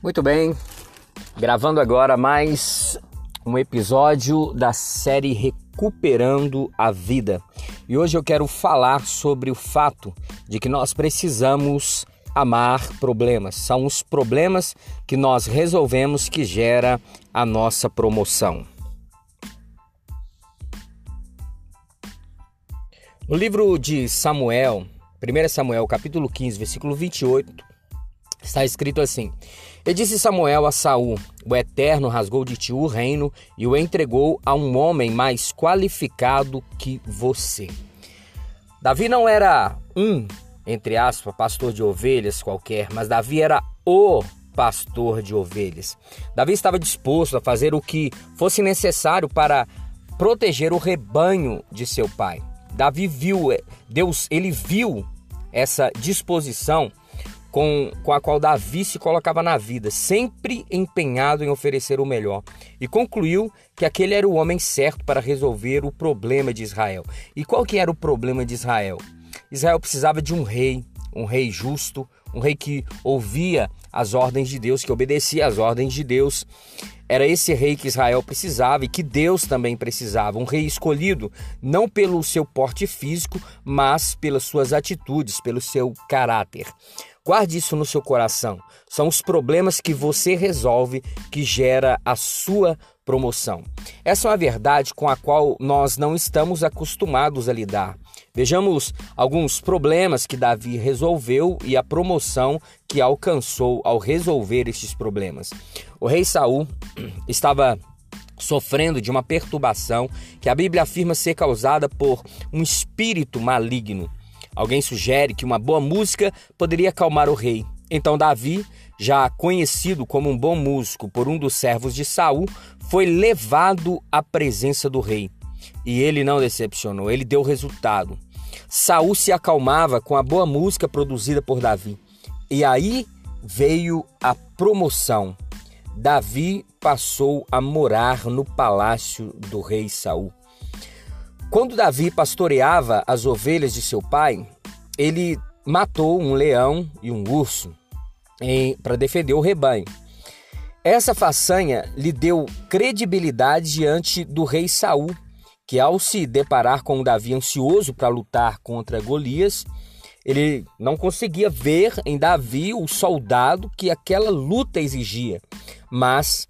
Muito bem, gravando agora mais um episódio da série Recuperando a Vida. E hoje eu quero falar sobre o fato de que nós precisamos amar problemas. São os problemas que nós resolvemos que gera a nossa promoção. No livro de Samuel, 1 Samuel, capítulo 15, versículo 28, Está escrito assim: E disse Samuel a Saul: O Eterno rasgou de ti o reino e o entregou a um homem mais qualificado que você. Davi não era um, entre aspas, pastor de ovelhas qualquer, mas Davi era o pastor de ovelhas. Davi estava disposto a fazer o que fosse necessário para proteger o rebanho de seu pai. Davi viu, Deus, ele viu essa disposição com, com a qual Davi se colocava na vida, sempre empenhado em oferecer o melhor, e concluiu que aquele era o homem certo para resolver o problema de Israel. E qual que era o problema de Israel? Israel precisava de um rei, um rei justo, um rei que ouvia as ordens de Deus, que obedecia às ordens de Deus. Era esse rei que Israel precisava e que Deus também precisava, um rei escolhido não pelo seu porte físico, mas pelas suas atitudes, pelo seu caráter. Guarde isso no seu coração. São os problemas que você resolve que gera a sua promoção. Essa é uma verdade com a qual nós não estamos acostumados a lidar. Vejamos alguns problemas que Davi resolveu e a promoção que alcançou ao resolver estes problemas. O rei Saul estava sofrendo de uma perturbação que a Bíblia afirma ser causada por um espírito maligno. Alguém sugere que uma boa música poderia acalmar o rei. Então Davi, já conhecido como um bom músico por um dos servos de Saul, foi levado à presença do rei. E ele não decepcionou, ele deu resultado. Saul se acalmava com a boa música produzida por Davi. E aí veio a promoção. Davi passou a morar no palácio do rei Saul. Quando Davi pastoreava as ovelhas de seu pai, ele matou um leão e um urso para defender o rebanho. Essa façanha lhe deu credibilidade diante do rei Saul, que ao se deparar com Davi ansioso para lutar contra Golias, ele não conseguia ver em Davi o soldado que aquela luta exigia, mas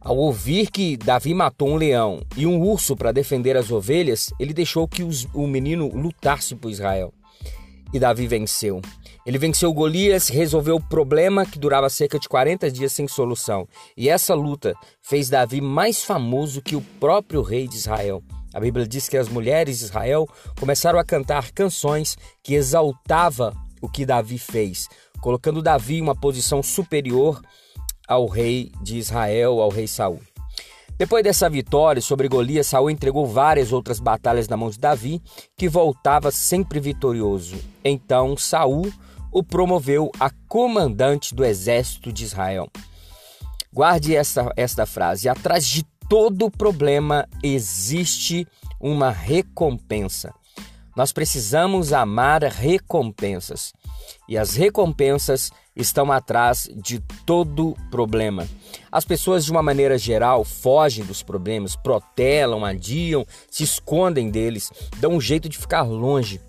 ao ouvir que Davi matou um leão e um urso para defender as ovelhas, ele deixou que os, o menino lutasse por Israel. E Davi venceu. Ele venceu Golias, resolveu o problema que durava cerca de 40 dias sem solução. E essa luta fez Davi mais famoso que o próprio rei de Israel. A Bíblia diz que as mulheres de Israel começaram a cantar canções que exaltava o que Davi fez, colocando Davi em uma posição superior ao rei de Israel, ao rei Saul. Depois dessa vitória sobre Golias, Saul entregou várias outras batalhas na mão de Davi, que voltava sempre vitorioso. Então Saul o promoveu a comandante do exército de Israel. Guarde esta, esta frase: atrás de todo problema existe uma recompensa. Nós precisamos amar recompensas. E as recompensas estão atrás de todo problema. As pessoas, de uma maneira geral, fogem dos problemas, protelam, adiam, se escondem deles, dão um jeito de ficar longe.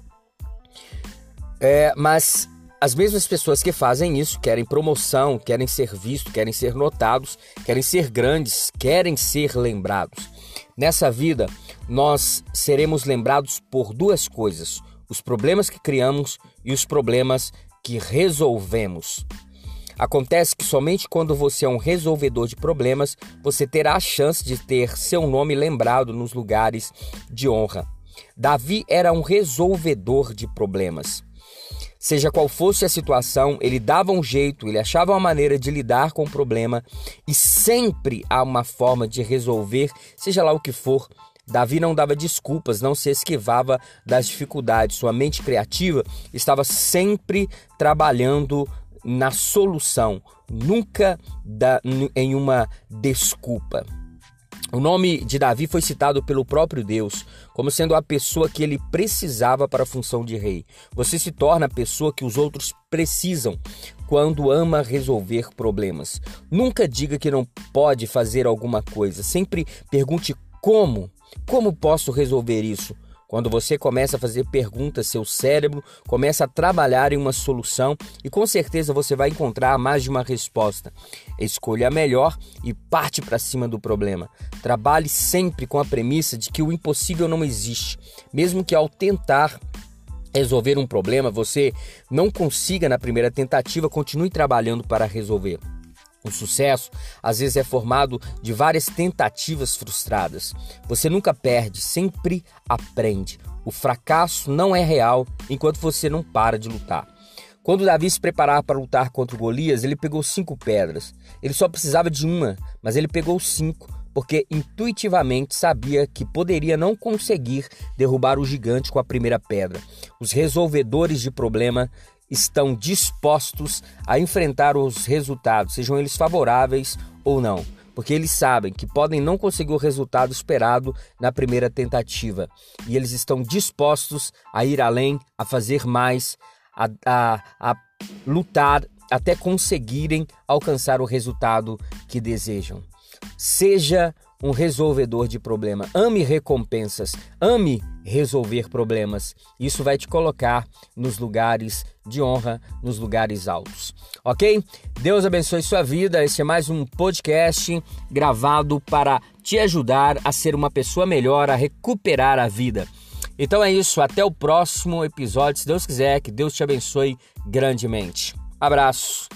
É, mas as mesmas pessoas que fazem isso querem promoção, querem ser vistos, querem ser notados, querem ser grandes, querem ser lembrados. Nessa vida, nós seremos lembrados por duas coisas: os problemas que criamos e os problemas que resolvemos. Acontece que somente quando você é um resolvedor de problemas, você terá a chance de ter seu nome lembrado nos lugares de honra. Davi era um resolvedor de problemas. Seja qual fosse a situação, ele dava um jeito, ele achava uma maneira de lidar com o problema e sempre há uma forma de resolver, seja lá o que for. Davi não dava desculpas, não se esquivava das dificuldades. Sua mente criativa estava sempre trabalhando na solução, nunca da, em uma desculpa. O nome de Davi foi citado pelo próprio Deus como sendo a pessoa que ele precisava para a função de rei. Você se torna a pessoa que os outros precisam quando ama resolver problemas. Nunca diga que não pode fazer alguma coisa. Sempre pergunte como. Como posso resolver isso? Quando você começa a fazer perguntas, seu cérebro começa a trabalhar em uma solução e com certeza você vai encontrar mais de uma resposta. Escolha a melhor e parte para cima do problema. Trabalhe sempre com a premissa de que o impossível não existe, mesmo que ao tentar resolver um problema você não consiga na primeira tentativa, continue trabalhando para resolver. O sucesso às vezes é formado de várias tentativas frustradas. Você nunca perde, sempre aprende. O fracasso não é real enquanto você não para de lutar. Quando Davi se preparava para lutar contra Golias, ele pegou cinco pedras. Ele só precisava de uma, mas ele pegou cinco, porque intuitivamente sabia que poderia não conseguir derrubar o gigante com a primeira pedra. Os resolvedores de problema estão dispostos a enfrentar os resultados, sejam eles favoráveis ou não, porque eles sabem que podem não conseguir o resultado esperado na primeira tentativa e eles estão dispostos a ir além, a fazer mais, a, a, a lutar até conseguirem alcançar o resultado que desejam. Seja um resolvedor de problema. Ame recompensas, ame resolver problemas. Isso vai te colocar nos lugares de honra, nos lugares altos. Ok? Deus abençoe sua vida. Esse é mais um podcast gravado para te ajudar a ser uma pessoa melhor, a recuperar a vida. Então é isso, até o próximo episódio. Se Deus quiser, que Deus te abençoe grandemente. Abraço.